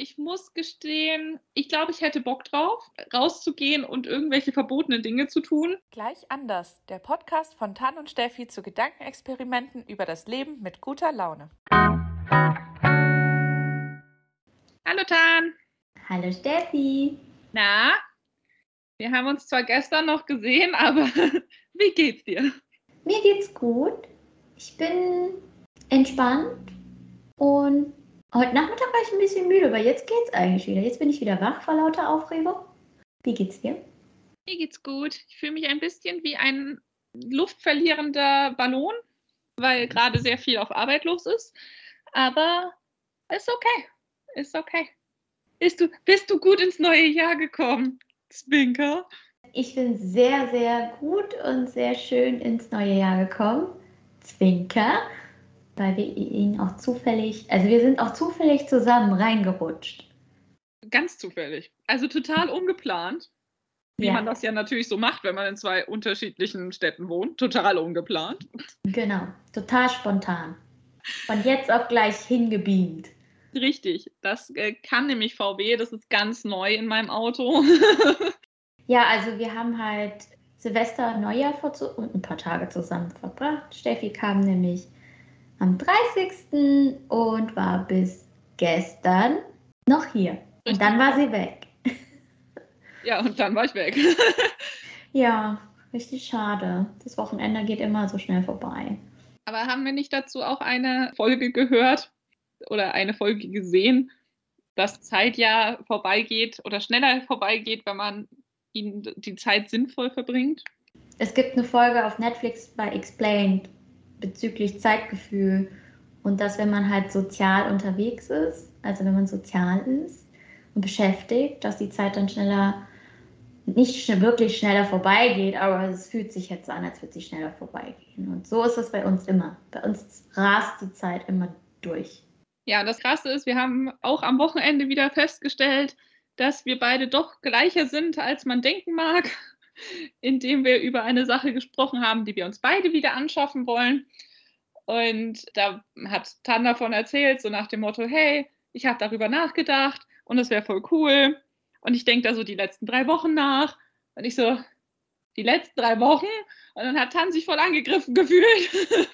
ich muss gestehen, ich glaube, ich hätte Bock drauf, rauszugehen und irgendwelche verbotenen Dinge zu tun. Gleich anders. Der Podcast von Tan und Steffi zu Gedankenexperimenten über das Leben mit guter Laune. Hallo Tan. Hallo Steffi. Na, wir haben uns zwar gestern noch gesehen, aber wie geht's dir? Mir geht's gut. Ich bin entspannt und Heute Nachmittag war ich ein bisschen müde, aber jetzt geht's eigentlich wieder. Jetzt bin ich wieder wach vor lauter Aufregung. Wie geht's dir? Mir geht's gut. Ich fühle mich ein bisschen wie ein luftverlierender Ballon, weil gerade sehr viel auf Arbeit los ist. Aber ist okay. Ist okay. Bist du, bist du gut ins neue Jahr gekommen, Zwinker? Ich bin sehr, sehr gut und sehr schön ins neue Jahr gekommen. Zwinker weil wir ihn auch zufällig, also wir sind auch zufällig zusammen reingerutscht. Ganz zufällig. Also total ungeplant. Wie ja. man das ja natürlich so macht, wenn man in zwei unterschiedlichen Städten wohnt. Total ungeplant. Genau, total spontan. Von jetzt auf gleich hingebeamt. Richtig, das äh, kann nämlich VW, das ist ganz neu in meinem Auto. ja, also wir haben halt Silvester, Neujahr vor und ein paar Tage zusammen verbracht. Steffi kam nämlich am 30. und war bis gestern noch hier. Und dann war sie weg. Ja, und dann war ich weg. ja, richtig schade. Das Wochenende geht immer so schnell vorbei. Aber haben wir nicht dazu auch eine Folge gehört oder eine Folge gesehen, dass Zeit ja vorbeigeht oder schneller vorbeigeht, wenn man ihn die Zeit sinnvoll verbringt? Es gibt eine Folge auf Netflix bei Explained, bezüglich Zeitgefühl und dass wenn man halt sozial unterwegs ist, also wenn man sozial ist und beschäftigt, dass die Zeit dann schneller, nicht wirklich schneller vorbeigeht, aber es fühlt sich jetzt an, als würde sie schneller vorbeigehen. Und so ist es bei uns immer. Bei uns rast die Zeit immer durch. Ja, das Krasse ist, wir haben auch am Wochenende wieder festgestellt, dass wir beide doch gleicher sind, als man denken mag in wir über eine Sache gesprochen haben, die wir uns beide wieder anschaffen wollen. Und da hat Tan davon erzählt, so nach dem Motto, hey, ich habe darüber nachgedacht und es wäre voll cool. Und ich denke da so die letzten drei Wochen nach. Und ich so, die letzten drei Wochen? Und dann hat Tan sich voll angegriffen gefühlt.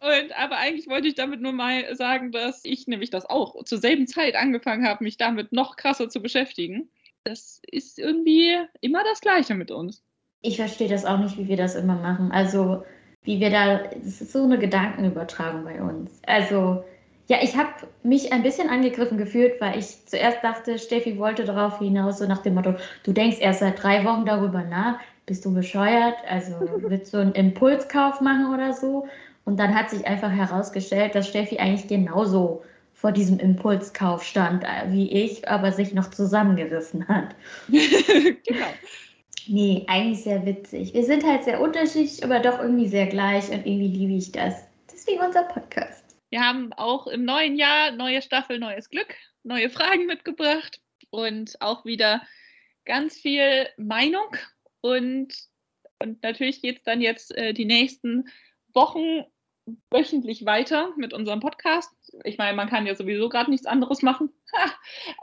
Und aber eigentlich wollte ich damit nur mal sagen, dass ich nämlich das auch zur selben Zeit angefangen habe, mich damit noch krasser zu beschäftigen das ist irgendwie immer das Gleiche mit uns. Ich verstehe das auch nicht, wie wir das immer machen. Also, wie wir da, das ist so eine Gedankenübertragung bei uns. Also, ja, ich habe mich ein bisschen angegriffen gefühlt, weil ich zuerst dachte, Steffi wollte darauf hinaus, so nach dem Motto, du denkst erst seit drei Wochen darüber nach, bist du bescheuert? Also, willst du einen Impulskauf machen oder so? Und dann hat sich einfach herausgestellt, dass Steffi eigentlich genauso vor diesem Impulskauf stand äh, wie ich, aber sich noch zusammengerissen hat. genau. Nee, eigentlich sehr witzig. Wir sind halt sehr unterschiedlich, aber doch irgendwie sehr gleich und irgendwie liebe ich das. Deswegen unser Podcast. Wir haben auch im neuen Jahr neue Staffel, neues Glück, neue Fragen mitgebracht und auch wieder ganz viel Meinung. Und, und natürlich geht es dann jetzt äh, die nächsten Wochen wöchentlich weiter mit unserem Podcast ich meine, man kann ja sowieso gerade nichts anderes machen.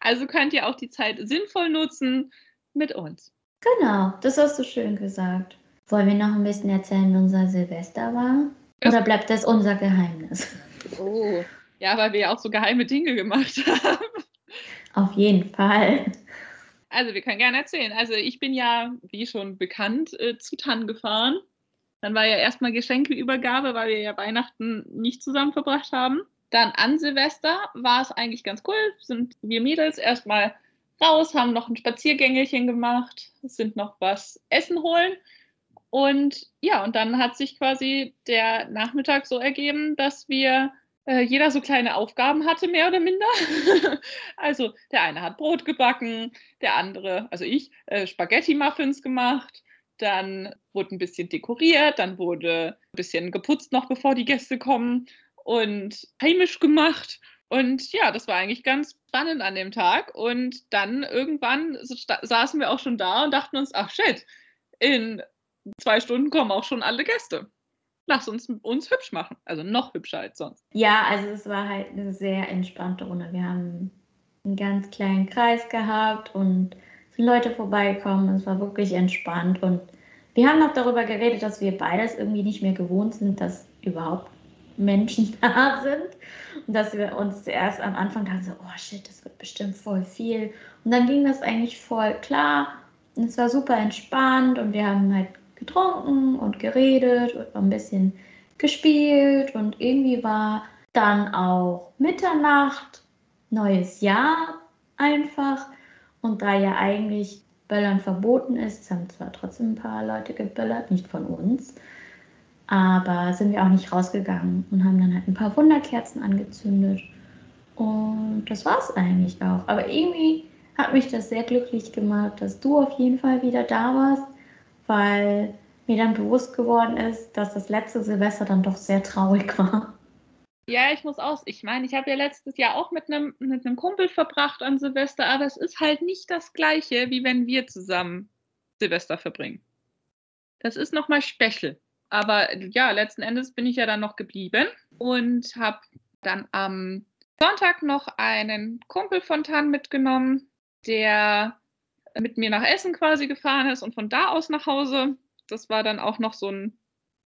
also könnt ihr auch die Zeit sinnvoll nutzen mit uns. Genau, das hast du schön gesagt. Wollen wir noch ein bisschen erzählen, wie unser Silvester war? Oder bleibt das unser Geheimnis? Oh, ja, weil wir ja auch so geheime Dinge gemacht haben. Auf jeden Fall. Also, wir können gerne erzählen. Also, ich bin ja, wie schon bekannt, äh, zu Tann gefahren dann war ja erstmal Geschenkeübergabe, weil wir ja Weihnachten nicht zusammen verbracht haben. Dann an Silvester war es eigentlich ganz cool. Sind wir Mädels erstmal raus, haben noch ein Spaziergängelchen gemacht, sind noch was essen holen. Und ja, und dann hat sich quasi der Nachmittag so ergeben, dass wir äh, jeder so kleine Aufgaben hatte, mehr oder minder. also der eine hat Brot gebacken, der andere, also ich, äh, Spaghetti-Muffins gemacht, dann wurde ein bisschen dekoriert, dann wurde ein bisschen geputzt noch, bevor die Gäste kommen und heimisch gemacht. Und ja, das war eigentlich ganz spannend an dem Tag. Und dann irgendwann saßen wir auch schon da und dachten uns, ach shit, in zwei Stunden kommen auch schon alle Gäste. lass uns uns hübsch machen. Also noch hübscher als sonst. Ja, also es war halt eine sehr entspannte Runde. Wir haben einen ganz kleinen Kreis gehabt und sind Leute vorbeigekommen. Es war wirklich entspannt und wir haben noch darüber geredet, dass wir beides irgendwie nicht mehr gewohnt sind, dass überhaupt Menschen da sind. Und dass wir uns zuerst am Anfang dachten, so, oh shit, das wird bestimmt voll viel. Und dann ging das eigentlich voll klar. Und es war super entspannt und wir haben halt getrunken und geredet und ein bisschen gespielt. Und irgendwie war dann auch Mitternacht, neues Jahr einfach. Und da ja eigentlich Böllern verboten ist, haben zwar trotzdem ein paar Leute geböllert, nicht von uns, aber sind wir auch nicht rausgegangen und haben dann halt ein paar Wunderkerzen angezündet. Und das war es eigentlich auch. Aber irgendwie hat mich das sehr glücklich gemacht, dass du auf jeden Fall wieder da warst, weil mir dann bewusst geworden ist, dass das letzte Silvester dann doch sehr traurig war. Ja, ich muss aus. Ich meine, ich habe ja letztes Jahr auch mit einem mit Kumpel verbracht an Silvester, aber es ist halt nicht das Gleiche, wie wenn wir zusammen Silvester verbringen. Das ist nochmal special. Aber ja, letzten Endes bin ich ja dann noch geblieben und habe dann am Sonntag noch einen Kumpel von Tan mitgenommen, der mit mir nach Essen quasi gefahren ist und von da aus nach Hause. Das war dann auch noch so ein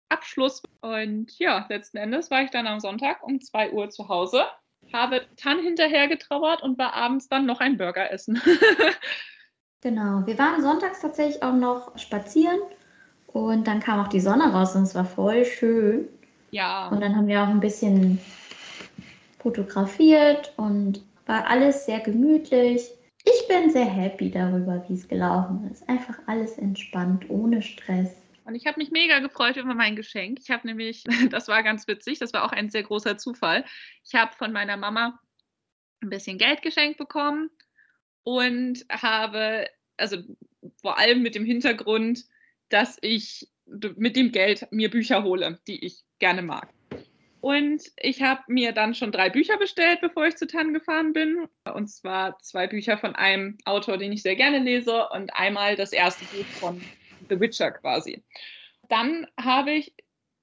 Abschluss. Und ja, letzten Endes war ich dann am Sonntag um 2 Uhr zu Hause, habe Tan hinterher getrauert und war abends dann noch ein Burger essen. genau, wir waren sonntags tatsächlich auch noch spazieren und dann kam auch die Sonne raus und es war voll schön. Ja. Und dann haben wir auch ein bisschen fotografiert und war alles sehr gemütlich. Ich bin sehr happy darüber, wie es gelaufen ist. Einfach alles entspannt, ohne Stress. Und ich habe mich mega gefreut über mein Geschenk. Ich habe nämlich, das war ganz witzig, das war auch ein sehr großer Zufall. Ich habe von meiner Mama ein bisschen Geld geschenkt bekommen und habe, also vor allem mit dem Hintergrund, dass ich mit dem Geld mir Bücher hole, die ich gerne mag. Und ich habe mir dann schon drei Bücher bestellt, bevor ich zu Tann gefahren bin. Und zwar zwei Bücher von einem Autor, den ich sehr gerne lese, und einmal das erste Buch von The Witcher quasi. Dann habe ich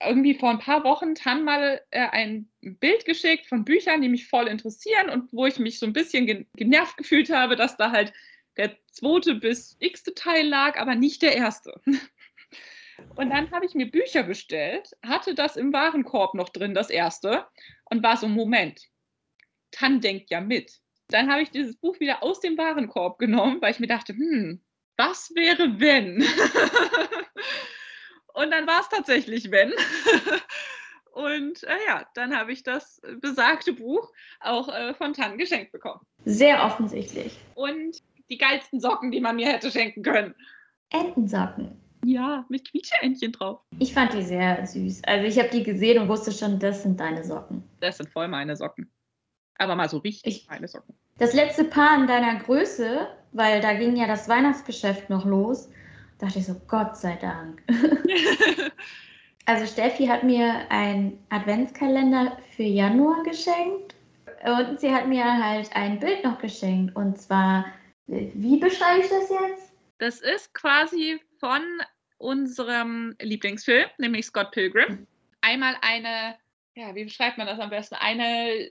irgendwie vor ein paar Wochen Tan mal äh, ein Bild geschickt von Büchern, die mich voll interessieren und wo ich mich so ein bisschen genervt gefühlt habe, dass da halt der zweite bis x-te Teil lag, aber nicht der erste. Und dann habe ich mir Bücher bestellt, hatte das im Warenkorb noch drin, das erste, und war so, Moment, Tan denkt ja mit. Dann habe ich dieses Buch wieder aus dem Warenkorb genommen, weil ich mir dachte, hm, was wäre wenn? und dann war es tatsächlich wenn. Und äh, ja, dann habe ich das besagte Buch auch äh, von Tan geschenkt bekommen. Sehr offensichtlich. Und die geilsten Socken, die man mir hätte schenken können. Entensocken. Ja, mit Quietscheentchen drauf. Ich fand die sehr süß. Also ich habe die gesehen und wusste schon, das sind deine Socken. Das sind voll meine Socken. Aber mal so richtig ich, meine Socken. Das letzte Paar in deiner Größe, weil da ging ja das Weihnachtsgeschäft noch los, dachte ich so, Gott sei Dank. also Steffi hat mir einen Adventskalender für Januar geschenkt und sie hat mir halt ein Bild noch geschenkt. Und zwar, wie beschreibe ich das jetzt? Das ist quasi von unserem Lieblingsfilm, nämlich Scott Pilgrim. Einmal eine, ja, wie beschreibt man das am besten? Eine,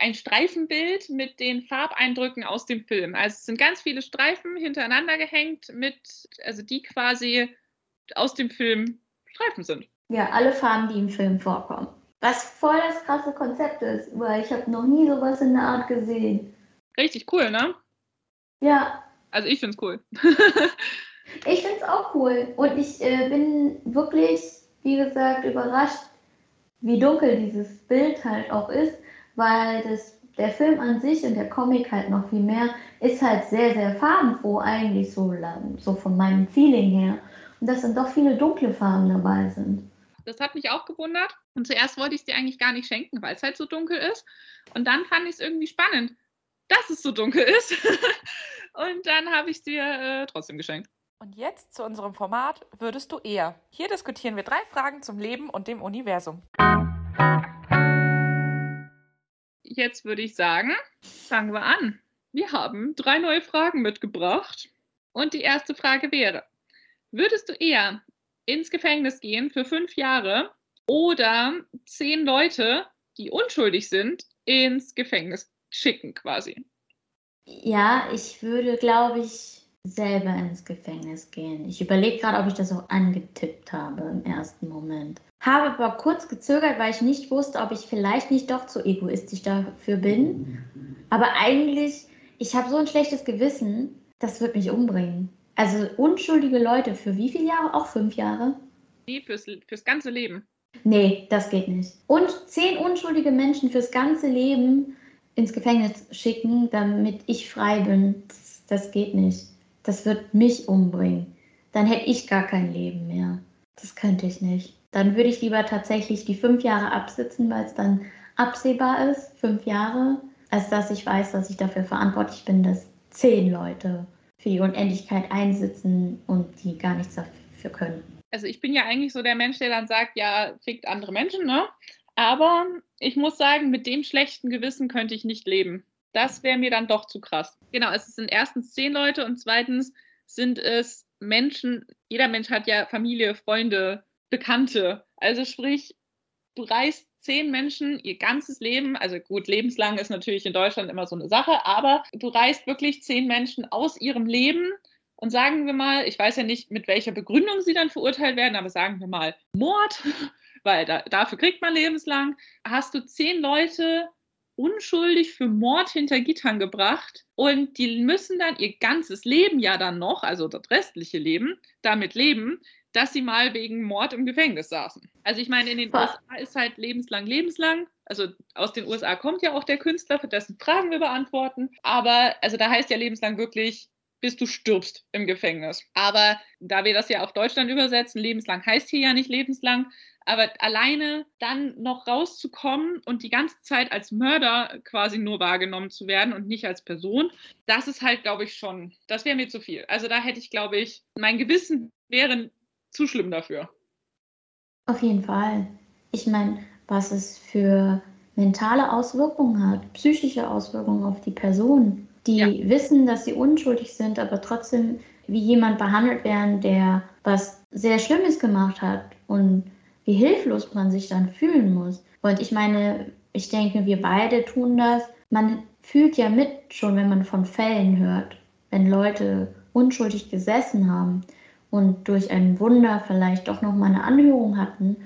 ein Streifenbild mit den Farbeindrücken aus dem Film. Also es sind ganz viele Streifen hintereinander gehängt mit, also die quasi aus dem Film Streifen sind. Ja, alle Farben, die im Film vorkommen. Was voll das krasse Konzept ist, weil ich habe noch nie sowas in der Art gesehen. Richtig cool, ne? Ja. Also ich finde es cool. Ich finde es auch cool. Und ich äh, bin wirklich, wie gesagt, überrascht, wie dunkel dieses Bild halt auch ist, weil das, der Film an sich und der Comic halt noch viel mehr ist halt sehr, sehr farbenfroh eigentlich so, so von meinem Feeling her. Und dass dann doch viele dunkle Farben dabei sind. Das hat mich auch gewundert. Und zuerst wollte ich es dir eigentlich gar nicht schenken, weil es halt so dunkel ist. Und dann fand ich es irgendwie spannend, dass es so dunkel ist. und dann habe ich es dir äh, trotzdem geschenkt. Und jetzt zu unserem Format Würdest du eher? Hier diskutieren wir drei Fragen zum Leben und dem Universum. Jetzt würde ich sagen, fangen wir an. Wir haben drei neue Fragen mitgebracht. Und die erste Frage wäre, würdest du eher ins Gefängnis gehen für fünf Jahre oder zehn Leute, die unschuldig sind, ins Gefängnis schicken quasi. Ja, ich würde, glaube ich, selber ins Gefängnis gehen. Ich überlege gerade, ob ich das auch angetippt habe im ersten Moment. Habe aber kurz gezögert, weil ich nicht wusste, ob ich vielleicht nicht doch zu egoistisch dafür bin. Aber eigentlich, ich habe so ein schlechtes Gewissen, das wird mich umbringen. Also unschuldige Leute für wie viele Jahre? Auch fünf Jahre? Nee, fürs, fürs ganze Leben. Nee, das geht nicht. Und zehn unschuldige Menschen fürs ganze Leben ins Gefängnis schicken, damit ich frei bin, das, das geht nicht. Das wird mich umbringen. Dann hätte ich gar kein Leben mehr. Das könnte ich nicht. Dann würde ich lieber tatsächlich die fünf Jahre absitzen, weil es dann absehbar ist, fünf Jahre, als dass ich weiß, dass ich dafür verantwortlich bin, dass zehn Leute für die Unendlichkeit einsitzen und die gar nichts dafür können. Also ich bin ja eigentlich so der Mensch, der dann sagt, ja, fickt andere Menschen, ne? Aber ich muss sagen, mit dem schlechten Gewissen könnte ich nicht leben. Das wäre mir dann doch zu krass. Genau, es sind erstens zehn Leute und zweitens sind es Menschen, jeder Mensch hat ja Familie, Freunde, Bekannte. Also sprich, du reißt zehn Menschen ihr ganzes Leben, also gut, lebenslang ist natürlich in Deutschland immer so eine Sache, aber du reißt wirklich zehn Menschen aus ihrem Leben und sagen wir mal, ich weiß ja nicht, mit welcher Begründung sie dann verurteilt werden, aber sagen wir mal Mord, weil da, dafür kriegt man lebenslang, hast du zehn Leute unschuldig für Mord hinter Gittern gebracht und die müssen dann ihr ganzes Leben ja dann noch, also das restliche Leben, damit leben, dass sie mal wegen Mord im Gefängnis saßen. Also ich meine, in den? USA ist halt lebenslang, lebenslang. Also aus den USA kommt ja auch der Künstler, für dessen Fragen wir beantworten. Aber also da heißt ja lebenslang wirklich, bis du stirbst im Gefängnis. Aber da wir das ja auf Deutschland übersetzen, lebenslang heißt hier ja nicht lebenslang. Aber alleine dann noch rauszukommen und die ganze Zeit als Mörder quasi nur wahrgenommen zu werden und nicht als Person, das ist halt, glaube ich, schon, das wäre mir zu viel. Also da hätte ich, glaube ich, mein Gewissen wäre zu schlimm dafür. Auf jeden Fall. Ich meine, was es für mentale Auswirkungen hat, psychische Auswirkungen auf die Person, die ja. wissen, dass sie unschuldig sind, aber trotzdem wie jemand behandelt werden, der was sehr Schlimmes gemacht hat und wie hilflos man sich dann fühlen muss. Und ich meine, ich denke, wir beide tun das. Man fühlt ja mit schon, wenn man von Fällen hört, wenn Leute unschuldig gesessen haben und durch ein Wunder vielleicht doch noch mal eine Anhörung hatten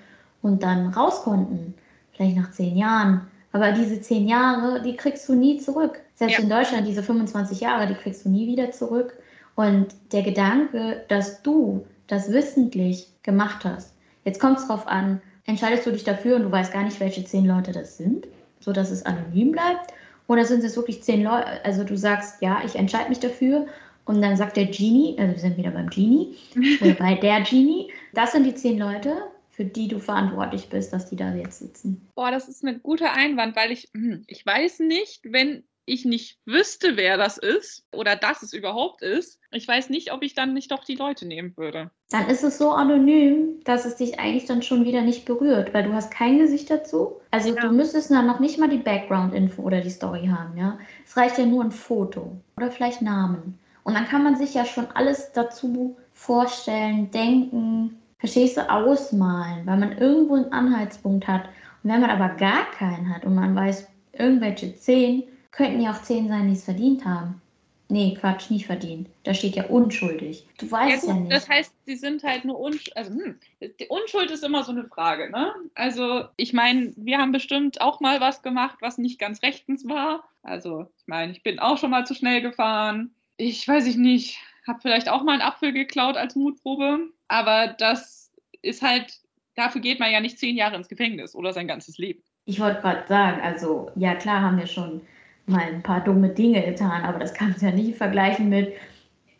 und dann raus konnten, vielleicht nach zehn Jahren. Aber diese zehn Jahre, die kriegst du nie zurück. Selbst ja. in Deutschland, diese 25 Jahre, die kriegst du nie wieder zurück. Und der Gedanke, dass du das wissentlich gemacht hast, jetzt kommt es darauf an, entscheidest du dich dafür und du weißt gar nicht, welche zehn Leute das sind, sodass es anonym bleibt? Oder sind es wirklich zehn Leute, also du sagst, ja, ich entscheide mich dafür und dann sagt der Genie, also wir sind wieder beim Genie, oder bei der Genie, das sind die zehn Leute, für die du verantwortlich bist, dass die da jetzt sitzen. Boah, das ist ein guter Einwand, weil ich, hm, ich weiß nicht, wenn ich nicht wüsste, wer das ist oder dass es überhaupt ist, ich weiß nicht, ob ich dann nicht doch die Leute nehmen würde. Dann ist es so anonym, dass es dich eigentlich dann schon wieder nicht berührt, weil du hast kein Gesicht dazu. Also ja. du müsstest dann noch nicht mal die Background-Info oder die Story haben, ja. Es reicht ja nur ein Foto oder vielleicht Namen. Und dann kann man sich ja schon alles dazu vorstellen, denken, verstehst du, ausmalen, weil man irgendwo einen Anhaltspunkt hat. Und wenn man aber gar keinen hat und man weiß, irgendwelche zehn, könnten ja auch zehn sein, die es verdient haben. Nee, Quatsch, nicht verdient. Da steht ja unschuldig. Du weißt ja, ja nicht. Das heißt, sie sind halt nur unschuldig. Also, hm, die Unschuld ist immer so eine Frage, ne? Also, ich meine, wir haben bestimmt auch mal was gemacht, was nicht ganz rechtens war. Also, ich meine, ich bin auch schon mal zu schnell gefahren ich weiß ich nicht, habe vielleicht auch mal einen Apfel geklaut als Mutprobe, aber das ist halt, dafür geht man ja nicht zehn Jahre ins Gefängnis oder sein ganzes Leben. Ich wollte gerade sagen, also ja klar haben wir schon mal ein paar dumme Dinge getan, aber das kannst du ja nicht vergleichen mit,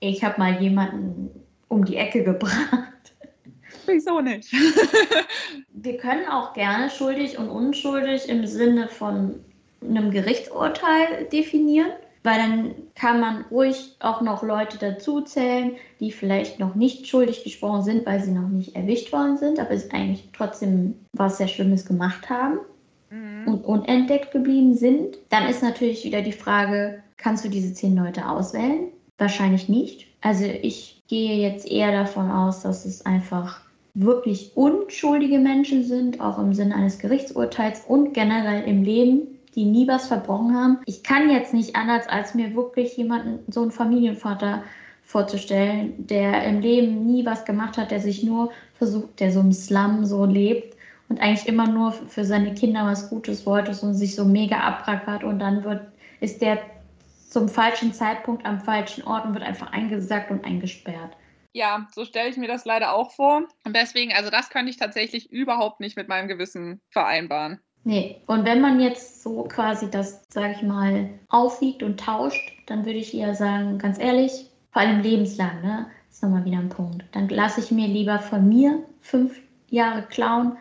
ich habe mal jemanden um die Ecke gebracht. Wieso nicht? wir können auch gerne schuldig und unschuldig im Sinne von einem Gerichtsurteil definieren weil dann kann man ruhig auch noch Leute dazuzählen, die vielleicht noch nicht schuldig gesprochen sind, weil sie noch nicht erwischt worden sind, aber es eigentlich trotzdem was sehr Schlimmes gemacht haben mhm. und unentdeckt geblieben sind. Dann ist natürlich wieder die Frage, kannst du diese zehn Leute auswählen? Wahrscheinlich nicht. Also ich gehe jetzt eher davon aus, dass es einfach wirklich unschuldige Menschen sind, auch im Sinne eines Gerichtsurteils und generell im Leben, die nie was verbrochen haben. Ich kann jetzt nicht anders, als mir wirklich jemanden, so einen Familienvater vorzustellen, der im Leben nie was gemacht hat, der sich nur versucht, der so im Slum so lebt und eigentlich immer nur für seine Kinder was Gutes wollte und sich so mega abrackert und dann wird, ist der zum falschen Zeitpunkt am falschen Ort und wird einfach eingesackt und eingesperrt. Ja, so stelle ich mir das leider auch vor. Und deswegen, also das könnte ich tatsächlich überhaupt nicht mit meinem Gewissen vereinbaren. Nee, und wenn man jetzt so quasi das, sage ich mal, aufwiegt und tauscht, dann würde ich eher sagen, ganz ehrlich, vor allem lebenslang, ne? Das ist nochmal wieder ein Punkt. Dann lasse ich mir lieber von mir fünf Jahre klauen,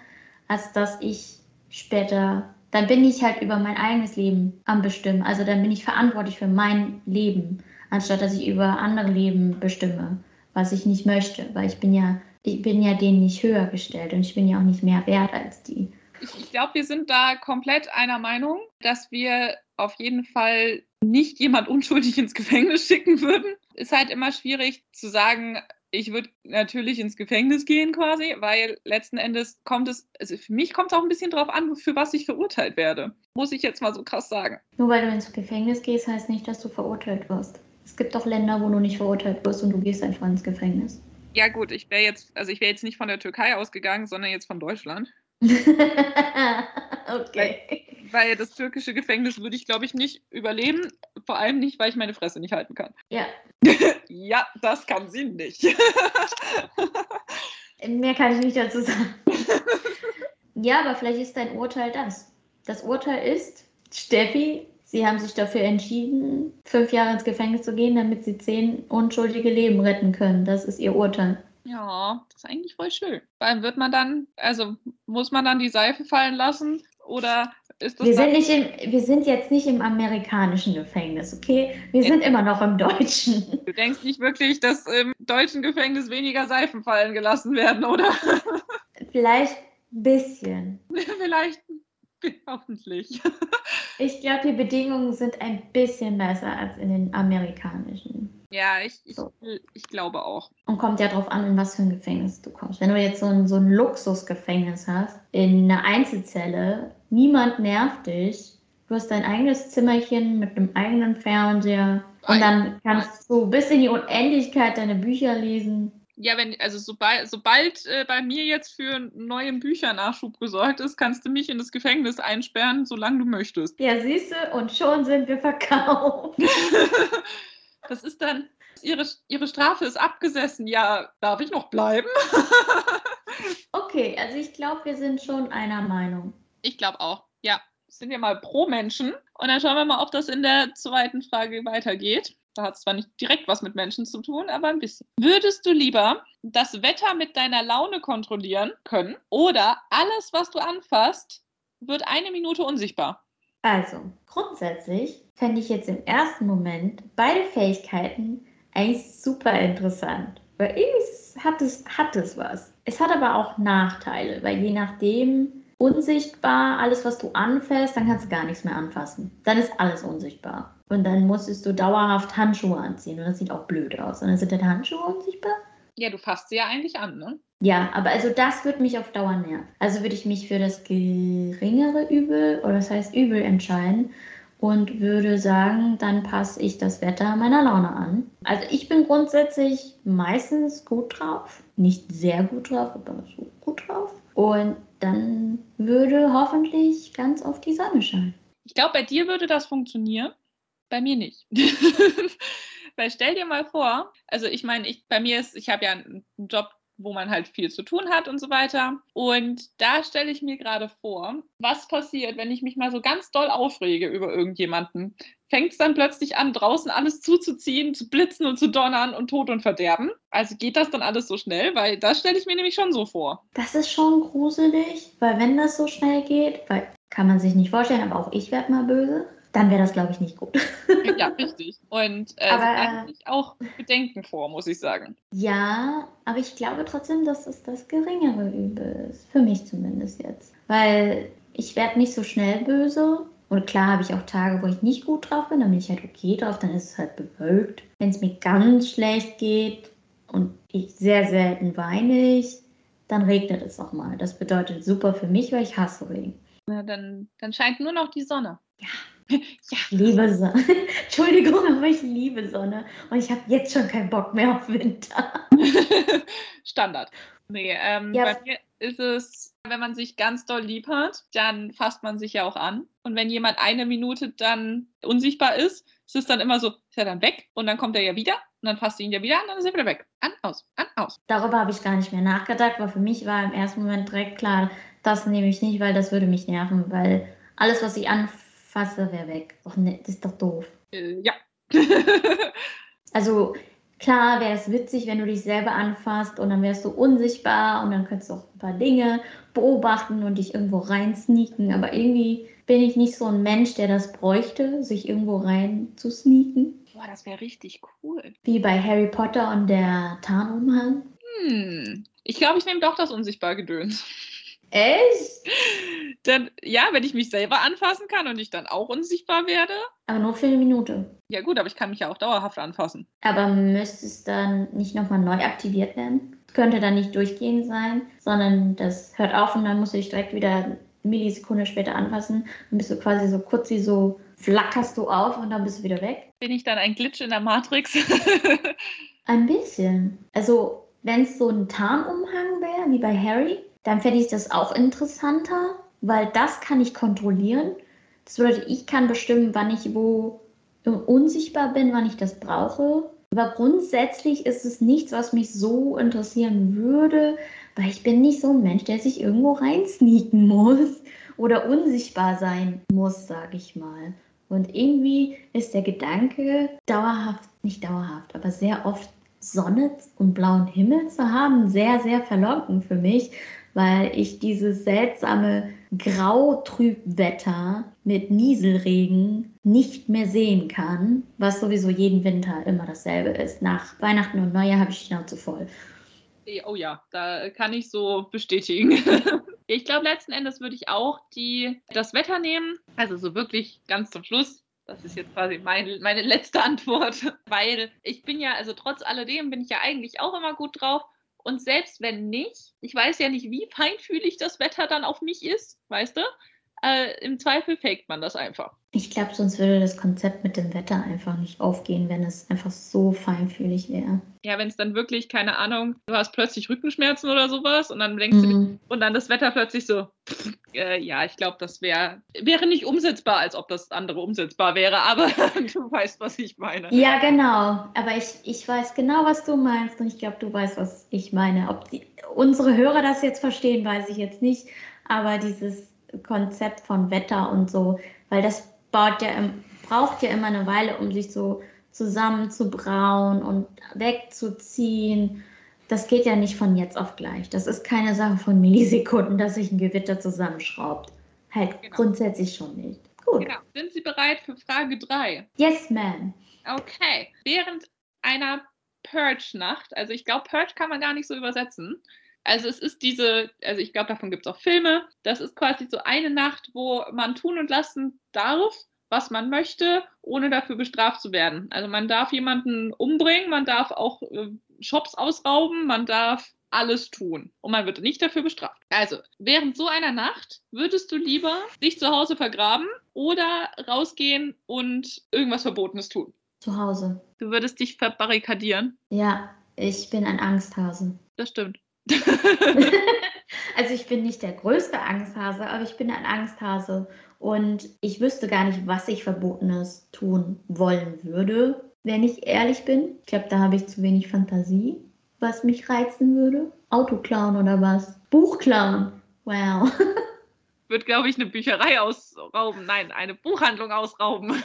als dass ich später, dann bin ich halt über mein eigenes Leben am Bestimmen. Also dann bin ich verantwortlich für mein Leben, anstatt dass ich über andere Leben bestimme, was ich nicht möchte, weil ich bin ja, ich bin ja denen nicht höher gestellt und ich bin ja auch nicht mehr wert als die. Ich, ich glaube, wir sind da komplett einer Meinung, dass wir auf jeden Fall nicht jemand unschuldig ins Gefängnis schicken würden. Ist halt immer schwierig zu sagen, ich würde natürlich ins Gefängnis gehen quasi, weil letzten Endes kommt es, also für mich kommt es auch ein bisschen drauf an, für was ich verurteilt werde. Muss ich jetzt mal so krass sagen. Nur weil du ins Gefängnis gehst, heißt nicht, dass du verurteilt wirst. Es gibt doch Länder, wo du nicht verurteilt wirst und du gehst einfach ins Gefängnis. Ja gut, ich wäre jetzt, also ich wäre jetzt nicht von der Türkei ausgegangen, sondern jetzt von Deutschland. okay. Weil, weil, das türkische Gefängnis würde ich, glaube ich, nicht überleben. Vor allem nicht, weil ich meine Fresse nicht halten kann. Ja. ja, das kann sie nicht. Mehr kann ich nicht dazu sagen. ja, aber vielleicht ist dein Urteil das. Das Urteil ist, Steffi, Sie haben sich dafür entschieden, fünf Jahre ins Gefängnis zu gehen, damit Sie zehn unschuldige Leben retten können. Das ist Ihr Urteil. Ja, das ist eigentlich voll schön. Weil wird man dann, also muss man dann die Seife fallen lassen oder wir sind, nicht im, wir sind jetzt nicht im amerikanischen Gefängnis, okay? Wir sind immer noch im deutschen. Du denkst nicht wirklich, dass im deutschen Gefängnis weniger Seifen fallen gelassen werden, oder? Vielleicht ein bisschen. Vielleicht hoffentlich. Ich glaube, die Bedingungen sind ein bisschen besser als in den amerikanischen. Ja, ich, ich, so. ich glaube auch. Und kommt ja darauf an, in was für ein Gefängnis du kommst. Wenn du jetzt so ein, so ein Luxusgefängnis hast, in einer Einzelzelle, niemand nervt dich, du hast dein eigenes Zimmerchen mit einem eigenen Fernseher und dann kannst du bis in die Unendlichkeit deine Bücher lesen. Ja, wenn, also sobald, sobald äh, bei mir jetzt für neuen Büchernachschub gesorgt ist, kannst du mich in das Gefängnis einsperren, solange du möchtest. Ja, siehst du, und schon sind wir verkauft. Das ist dann, ihre, ihre Strafe ist abgesessen. Ja, darf ich noch bleiben? okay, also ich glaube, wir sind schon einer Meinung. Ich glaube auch, ja. Sind wir mal pro Menschen. Und dann schauen wir mal, ob das in der zweiten Frage weitergeht. Da hat es zwar nicht direkt was mit Menschen zu tun, aber ein bisschen. Würdest du lieber das Wetter mit deiner Laune kontrollieren können oder alles, was du anfasst, wird eine Minute unsichtbar? Also, grundsätzlich fände ich jetzt im ersten Moment beide Fähigkeiten eigentlich super interessant. Weil irgendwie hat es, hat es was. Es hat aber auch Nachteile, weil je nachdem unsichtbar, alles was du anfällst, dann kannst du gar nichts mehr anfassen. Dann ist alles unsichtbar. Und dann musstest du dauerhaft Handschuhe anziehen und das sieht auch blöd aus. Und dann sind deine Handschuhe unsichtbar. Ja, du fasst sie ja eigentlich an, ne? Ja, aber also das wird mich auf Dauer nerven. Also würde ich mich für das geringere Übel oder das heißt Übel entscheiden und würde sagen, dann passe ich das Wetter meiner Laune an. Also ich bin grundsätzlich meistens gut drauf, nicht sehr gut drauf, aber so gut drauf. Und dann würde hoffentlich ganz oft die Sonne scheinen. Ich glaube, bei dir würde das funktionieren, bei mir nicht. Weil stell dir mal vor, also ich meine, ich, bei mir ist, ich habe ja einen Job, wo man halt viel zu tun hat und so weiter. Und da stelle ich mir gerade vor, was passiert, wenn ich mich mal so ganz doll aufrege über irgendjemanden. Fängt es dann plötzlich an, draußen alles zuzuziehen, zu blitzen und zu donnern und Tod und Verderben? Also geht das dann alles so schnell? Weil das stelle ich mir nämlich schon so vor. Das ist schon gruselig, weil wenn das so schnell geht, weil kann man sich nicht vorstellen, aber auch ich werde mal böse dann wäre das, glaube ich, nicht gut. ja, richtig. Und äh, aber, eigentlich auch Bedenken vor, muss ich sagen. Ja, aber ich glaube trotzdem, dass es das geringere Übel ist. Für mich zumindest jetzt. Weil ich werde nicht so schnell böse. Und klar habe ich auch Tage, wo ich nicht gut drauf bin, dann bin ich halt okay drauf, dann ist es halt bewölkt. Wenn es mir ganz schlecht geht und ich sehr selten weine ich, dann regnet es auch mal. Das bedeutet super für mich, weil ich hasse Regen. Na, dann, dann scheint nur noch die Sonne. Ja. Ja. Liebe Sonne. Entschuldigung, aber ich liebe Sonne. Und ich habe jetzt schon keinen Bock mehr auf Winter. Standard. Nee, ähm, ja. bei mir ist es, wenn man sich ganz doll lieb hat, dann fasst man sich ja auch an. Und wenn jemand eine Minute dann unsichtbar ist, ist es dann immer so, ist er dann weg und dann kommt er ja wieder und dann fasst du ihn ja wieder an, dann ist er wieder weg. An, aus, an, aus. Darüber habe ich gar nicht mehr nachgedacht, weil für mich war im ersten Moment direkt klar, das nehme ich nicht, weil das würde mich nerven, weil alles, was ich anfasse, wäre weg. Och, ne, das ist doch doof. Äh, ja. also klar wäre es witzig, wenn du dich selber anfasst und dann wärst du unsichtbar und dann könntest du auch ein paar Dinge beobachten und dich irgendwo rein sneaken. Aber irgendwie bin ich nicht so ein Mensch, der das bräuchte, sich irgendwo rein zu sneaken. Boah, das wäre richtig cool. Wie bei Harry Potter und der Tarnumhang. Hm. Ich glaube, ich nehme doch das Unsichtbar-Gedöns. Echt? Dann, ja, wenn ich mich selber anfassen kann und ich dann auch unsichtbar werde. Aber nur für eine Minute. Ja, gut, aber ich kann mich ja auch dauerhaft anfassen. Aber müsste es dann nicht nochmal neu aktiviert werden? Könnte dann nicht durchgehend sein, sondern das hört auf und dann musst du dich direkt wieder eine Millisekunde später anfassen. Dann bist du quasi so kurz wie so, flackerst du auf und dann bist du wieder weg. Bin ich dann ein Glitch in der Matrix? ein bisschen. Also, wenn es so ein Tarnumhang wäre, wie bei Harry, dann fände ich das auch interessanter, weil das kann ich kontrollieren. Das bedeutet, ich kann bestimmen, wann ich wo unsichtbar bin, wann ich das brauche. Aber grundsätzlich ist es nichts, was mich so interessieren würde, weil ich bin nicht so ein Mensch, der sich irgendwo reinsneaken muss oder unsichtbar sein muss, sage ich mal. Und irgendwie ist der Gedanke, dauerhaft, nicht dauerhaft, aber sehr oft Sonne und blauen Himmel zu haben, sehr, sehr verlockend für mich, weil ich dieses seltsame Grautrübwetter mit Nieselregen nicht mehr sehen kann, was sowieso jeden Winter immer dasselbe ist. Nach Weihnachten und Neujahr habe ich die Schnauze voll. Oh ja, da kann ich so bestätigen. ich glaube, letzten Endes würde ich auch die, das Wetter nehmen. Also so wirklich ganz zum Schluss. Das ist jetzt quasi mein, meine letzte Antwort, weil ich bin ja, also trotz alledem bin ich ja eigentlich auch immer gut drauf. Und selbst wenn nicht, ich weiß ja nicht, wie feinfühlig das Wetter dann auf mich ist, weißt du? Äh, Im Zweifel faked man das einfach. Ich glaube, sonst würde das Konzept mit dem Wetter einfach nicht aufgehen, wenn es einfach so feinfühlig wäre. Ja, wenn es dann wirklich, keine Ahnung, du hast plötzlich Rückenschmerzen oder sowas und dann denkst mhm. du, und dann das Wetter plötzlich so, äh, ja, ich glaube, das wär, wäre nicht umsetzbar, als ob das andere umsetzbar wäre, aber du weißt, was ich meine. Ja, genau. Aber ich, ich weiß genau, was du meinst und ich glaube, du weißt, was ich meine. Ob die, unsere Hörer das jetzt verstehen, weiß ich jetzt nicht, aber dieses Konzept von Wetter und so, weil das baut ja, braucht ja immer eine Weile, um sich so zusammenzubrauen und wegzuziehen. Das geht ja nicht von jetzt auf gleich. Das ist keine Sache von Millisekunden, dass sich ein Gewitter zusammenschraubt. Halt genau. grundsätzlich schon nicht. Gut. Genau. Sind Sie bereit für Frage 3? Yes, ma'am. Okay. Während einer Purge-Nacht, also ich glaube, Purge kann man gar nicht so übersetzen, also es ist diese, also ich glaube, davon gibt es auch Filme. Das ist quasi so eine Nacht, wo man tun und lassen darf, was man möchte, ohne dafür bestraft zu werden. Also man darf jemanden umbringen, man darf auch äh, Shops ausrauben, man darf alles tun und man wird nicht dafür bestraft. Also, während so einer Nacht würdest du lieber dich zu Hause vergraben oder rausgehen und irgendwas Verbotenes tun? Zu Hause. Du würdest dich verbarrikadieren? Ja, ich bin ein Angsthase. Das stimmt. also ich bin nicht der größte Angsthase, aber ich bin ein Angsthase und ich wüsste gar nicht, was ich Verbotenes tun wollen würde, wenn ich ehrlich bin. Ich glaube, da habe ich zu wenig Fantasie, was mich reizen würde. Auto klauen oder was? Buch klauen. Wow. Wird, glaube ich, eine Bücherei ausrauben. Nein, eine Buchhandlung ausrauben.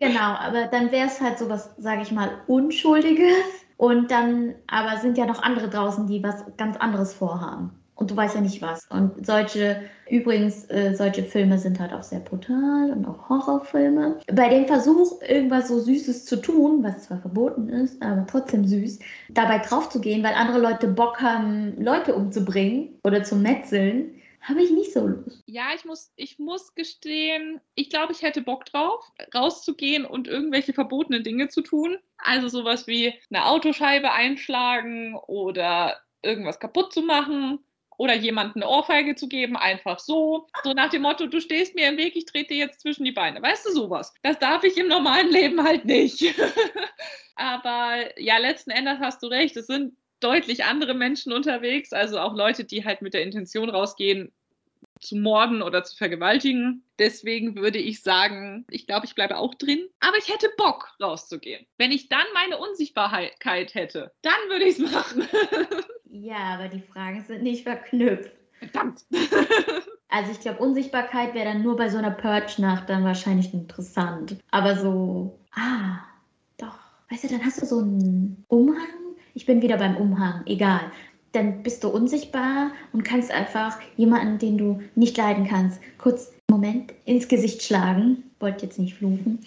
genau, aber dann wäre es halt so was, sage ich mal, Unschuldiges und dann aber sind ja noch andere draußen, die was ganz anderes vorhaben. Und du weißt ja nicht was. Und solche, übrigens, äh, solche Filme sind halt auch sehr brutal und auch Horrorfilme. Bei dem Versuch, irgendwas so Süßes zu tun, was zwar verboten ist, aber trotzdem süß, dabei drauf zu gehen, weil andere Leute Bock haben, Leute umzubringen oder zu metzeln, habe ich nicht so Lust. Ja, ich muss, ich muss gestehen, ich glaube, ich hätte Bock drauf, rauszugehen und irgendwelche verbotenen Dinge zu tun. Also sowas wie eine Autoscheibe einschlagen oder irgendwas kaputt zu machen. oder jemandem eine Ohrfeige zu geben, einfach so. So nach dem Motto, du stehst mir im Weg, ich trete dir jetzt zwischen die Beine. Weißt du sowas? Das darf ich im normalen Leben halt nicht. Aber ja, letzten Endes hast du recht. Es sind deutlich andere Menschen unterwegs, also auch Leute, die halt mit der Intention rausgehen, zu morden oder zu vergewaltigen. Deswegen würde ich sagen, ich glaube, ich bleibe auch drin. Aber ich hätte Bock, rauszugehen. Wenn ich dann meine Unsichtbarkeit hätte, dann würde ich es machen. ja, aber die Fragen sind nicht verknüpft. Verdammt. also ich glaube, Unsichtbarkeit wäre dann nur bei so einer Purge-Nacht dann wahrscheinlich interessant. Aber so, ah, doch. Weißt du, dann hast du so einen Umhang. Ich bin wieder beim Umhang, egal dann bist du unsichtbar und kannst einfach jemanden, den du nicht leiden kannst, kurz Moment ins Gesicht schlagen. Wollte jetzt nicht fluchen.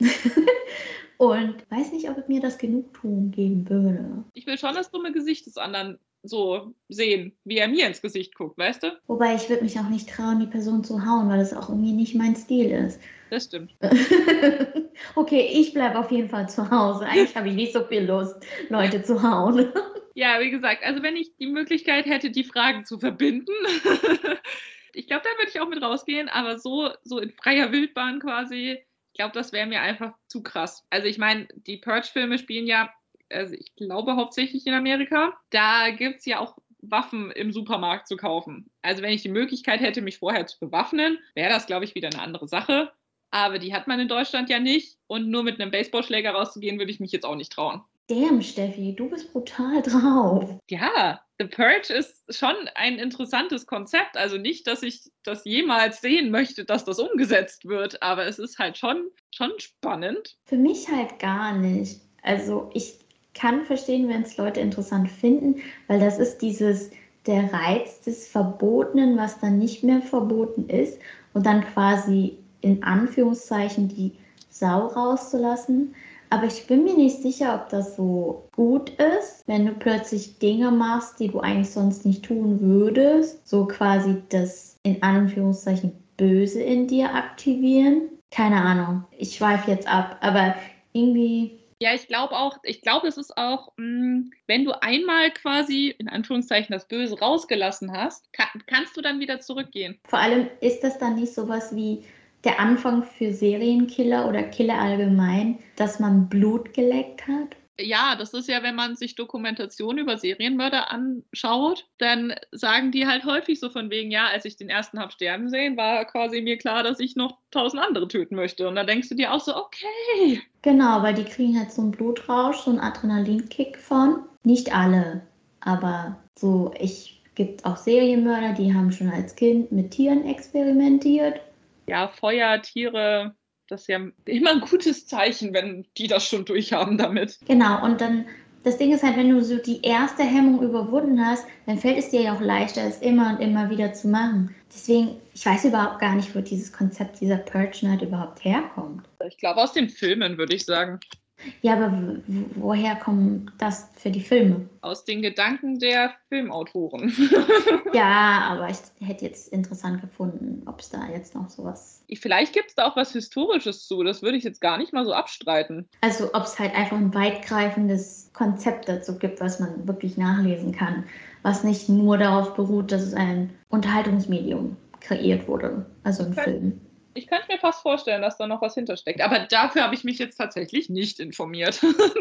und weiß nicht, ob mir das Genugtuung geben würde. Ich will schon das dumme Gesicht des anderen so sehen, wie er mir ins Gesicht guckt, weißt du? Wobei ich würde mich auch nicht trauen, die Person zu hauen, weil das auch irgendwie nicht mein Stil ist. Das stimmt. okay, ich bleibe auf jeden Fall zu Hause. Eigentlich habe ich nicht so viel Lust, Leute zu hauen. Ja, wie gesagt, also wenn ich die Möglichkeit hätte, die Fragen zu verbinden, ich glaube, da würde ich auch mit rausgehen, aber so, so in freier Wildbahn quasi, ich glaube, das wäre mir einfach zu krass. Also ich meine, die Purge-Filme spielen ja, also ich glaube hauptsächlich in Amerika. Da gibt es ja auch Waffen im Supermarkt zu kaufen. Also wenn ich die Möglichkeit hätte, mich vorher zu bewaffnen, wäre das, glaube ich, wieder eine andere Sache. Aber die hat man in Deutschland ja nicht. Und nur mit einem Baseballschläger rauszugehen, würde ich mich jetzt auch nicht trauen. Damn, Steffi, du bist brutal drauf. Ja, The Purge ist schon ein interessantes Konzept. Also nicht, dass ich das jemals sehen möchte, dass das umgesetzt wird, aber es ist halt schon, schon spannend. Für mich halt gar nicht. Also ich kann verstehen, wenn es Leute interessant finden, weil das ist dieses der Reiz des Verbotenen, was dann nicht mehr verboten ist und dann quasi in Anführungszeichen die Sau rauszulassen. Aber ich bin mir nicht sicher, ob das so gut ist, wenn du plötzlich Dinge machst, die du eigentlich sonst nicht tun würdest. So quasi das in Anführungszeichen Böse in dir aktivieren. Keine Ahnung. Ich schweife jetzt ab, aber irgendwie. Ja, ich glaube auch, ich glaube, es ist auch, mh, mm, wenn du einmal quasi in Anführungszeichen das Böse rausgelassen hast, kann, kannst du dann wieder zurückgehen. Vor allem ist das dann nicht sowas wie, der Anfang für Serienkiller oder Killer allgemein, dass man Blut geleckt hat? Ja, das ist ja, wenn man sich Dokumentation über Serienmörder anschaut, dann sagen die halt häufig so von wegen, ja, als ich den ersten habe sterben sehen, war quasi mir klar, dass ich noch tausend andere töten möchte. Und da denkst du dir auch so, okay. Genau, weil die kriegen halt so einen Blutrausch, so einen Adrenalinkick von. Nicht alle, aber so, ich gibt auch Serienmörder, die haben schon als Kind mit Tieren experimentiert ja, Feuer, Tiere, das ist ja immer ein gutes Zeichen, wenn die das schon durchhaben damit. Genau, und dann das Ding ist halt, wenn du so die erste Hemmung überwunden hast, dann fällt es dir ja auch leichter, es immer und immer wieder zu machen. Deswegen, ich weiß überhaupt gar nicht, wo dieses Konzept dieser Purge Night überhaupt herkommt. Ich glaube aus den Filmen, würde ich sagen. Ja, aber woher kommt das für die Filme? Aus den Gedanken der Filmautoren. ja, aber ich hätte jetzt interessant gefunden, ob es da jetzt noch sowas. Vielleicht gibt es da auch was Historisches zu, das würde ich jetzt gar nicht mal so abstreiten. Also, ob es halt einfach ein weitgreifendes Konzept dazu gibt, was man wirklich nachlesen kann, was nicht nur darauf beruht, dass es ein Unterhaltungsmedium kreiert wurde, also ein Film ich könnte mir fast vorstellen, dass da noch was hintersteckt. Aber dafür habe ich mich jetzt tatsächlich nicht informiert.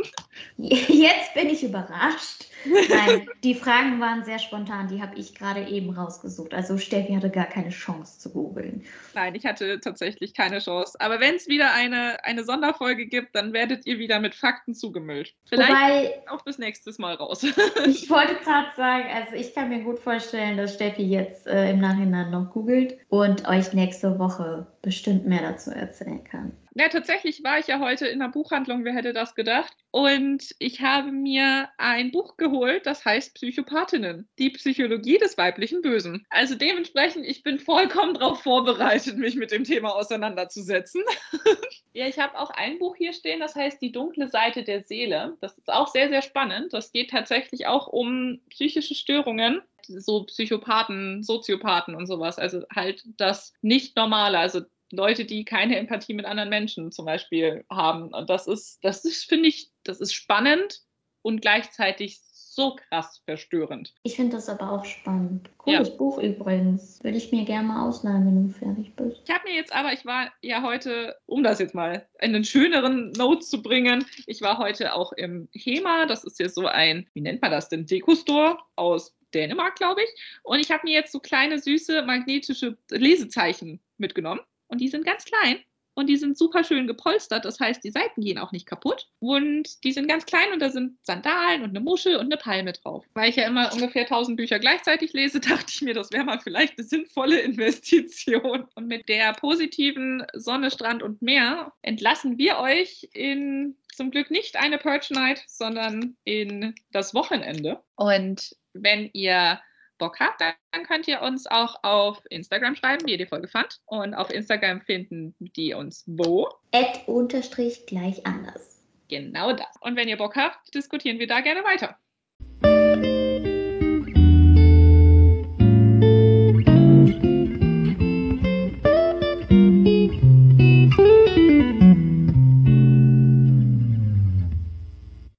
Jetzt bin ich überrascht. Nein, die Fragen waren sehr spontan, die habe ich gerade eben rausgesucht. Also Steffi hatte gar keine Chance zu googeln. Nein, ich hatte tatsächlich keine Chance. Aber wenn es wieder eine, eine Sonderfolge gibt, dann werdet ihr wieder mit Fakten zugemüllt. Vielleicht Wobei, auch bis nächstes Mal raus. ich wollte gerade sagen, also ich kann mir gut vorstellen, dass Steffi jetzt äh, im Nachhinein noch googelt und euch nächste Woche bestimmt mehr dazu erzählen kann. Ja, tatsächlich war ich ja heute in der Buchhandlung, wer hätte das gedacht? Und ich habe mir ein Buch geholt, das heißt Psychopathinnen, die Psychologie des weiblichen Bösen. Also dementsprechend, ich bin vollkommen darauf vorbereitet, mich mit dem Thema auseinanderzusetzen. ja, ich habe auch ein Buch hier stehen, das heißt Die dunkle Seite der Seele. Das ist auch sehr, sehr spannend. Das geht tatsächlich auch um psychische Störungen so Psychopathen, Soziopathen und sowas. Also halt das Nicht-Normale, also Leute, die keine Empathie mit anderen Menschen zum Beispiel haben. Und das ist, das ist, finde ich, das ist spannend und gleichzeitig so krass verstörend. Ich finde das aber auch spannend. Cooles ja. Buch übrigens. Würde ich mir gerne mal ausleihen, wenn du fertig bist. Ich habe mir jetzt aber, ich war ja heute, um das jetzt mal in einen schöneren Note zu bringen, ich war heute auch im HEMA. Das ist ja so ein, wie nennt man das denn, Dekostore aus Dänemark, glaube ich. Und ich habe mir jetzt so kleine, süße, magnetische Lesezeichen mitgenommen. Und die sind ganz klein und die sind super schön gepolstert. Das heißt, die Seiten gehen auch nicht kaputt. Und die sind ganz klein und da sind Sandalen und eine Muschel und eine Palme drauf. Weil ich ja immer ungefähr 1000 Bücher gleichzeitig lese, dachte ich mir, das wäre mal vielleicht eine sinnvolle Investition. Und mit der positiven Sonne, Strand und Meer entlassen wir euch in zum Glück nicht eine Purge Night, sondern in das Wochenende. Und wenn ihr Bock habt, dann könnt ihr uns auch auf Instagram schreiben, wie ihr die Folge fand. Und auf Instagram finden die uns wo? Ad unterstrich gleich anders. Genau das. Und wenn ihr Bock habt, diskutieren wir da gerne weiter.